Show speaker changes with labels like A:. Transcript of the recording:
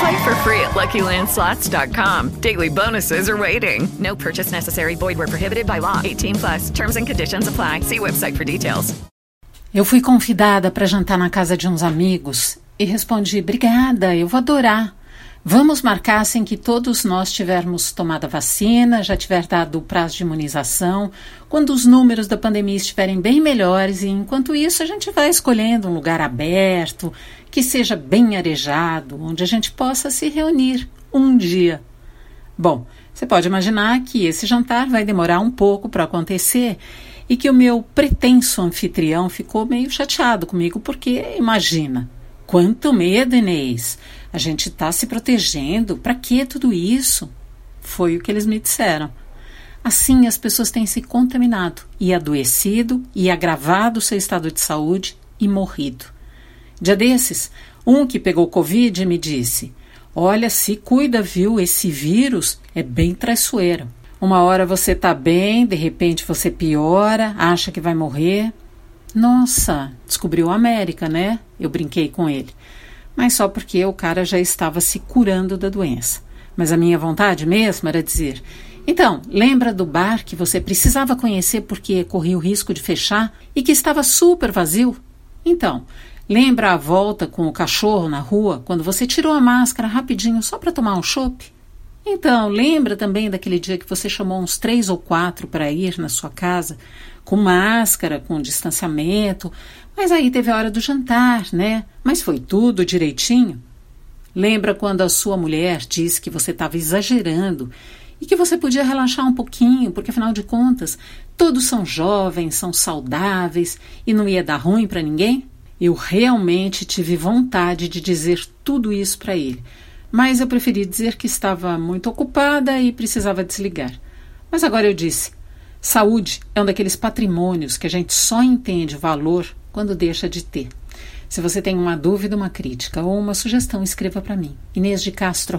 A: Play for free at LuckyLandSlots.com. Daily bonuses are waiting. No purchase necessary. Void where prohibited by law. 18 plus. Terms and conditions apply. See website for details.
B: Eu fui convidada para jantar na casa de uns amigos e respondi: "Obrigada, eu vou adorar. Vamos marcar assim que todos nós tivermos tomado a vacina, já tiver dado o prazo de imunização, quando os números da pandemia estiverem bem melhores e enquanto isso a gente vai escolhendo um lugar aberto, que seja bem arejado, onde a gente possa se reunir um dia. Bom, você pode imaginar que esse jantar vai demorar um pouco para acontecer e que o meu pretenso anfitrião ficou meio chateado comigo, porque imagina, quanto medo, Inês! A gente está se protegendo, para que tudo isso? Foi o que eles me disseram. Assim, as pessoas têm se contaminado e adoecido e agravado seu estado de saúde e morrido. Dia desses, um que pegou Covid me disse: Olha, se cuida, viu? Esse vírus é bem traiçoeiro. Uma hora você tá bem, de repente você piora, acha que vai morrer. Nossa, descobriu a América, né? Eu brinquei com ele. Mas só porque o cara já estava se curando da doença. Mas a minha vontade mesmo era dizer: então, lembra do bar que você precisava conhecer porque corria o risco de fechar e que estava super vazio? Então, lembra a volta com o cachorro na rua quando você tirou a máscara rapidinho só para tomar um chopp? Então, lembra também daquele dia que você chamou uns três ou quatro para ir na sua casa, com máscara, com distanciamento, mas aí teve a hora do jantar, né? Mas foi tudo direitinho? Lembra quando a sua mulher disse que você estava exagerando e que você podia relaxar um pouquinho, porque afinal de contas, todos são jovens, são saudáveis e não ia dar ruim para ninguém? Eu realmente tive vontade de dizer tudo isso para ele mas eu preferi dizer que estava muito ocupada e precisava desligar. Mas agora eu disse: saúde é um daqueles patrimônios que a gente só entende valor quando deixa de ter. Se você tem uma dúvida, uma crítica ou uma sugestão, escreva para mim. Inês de Castro,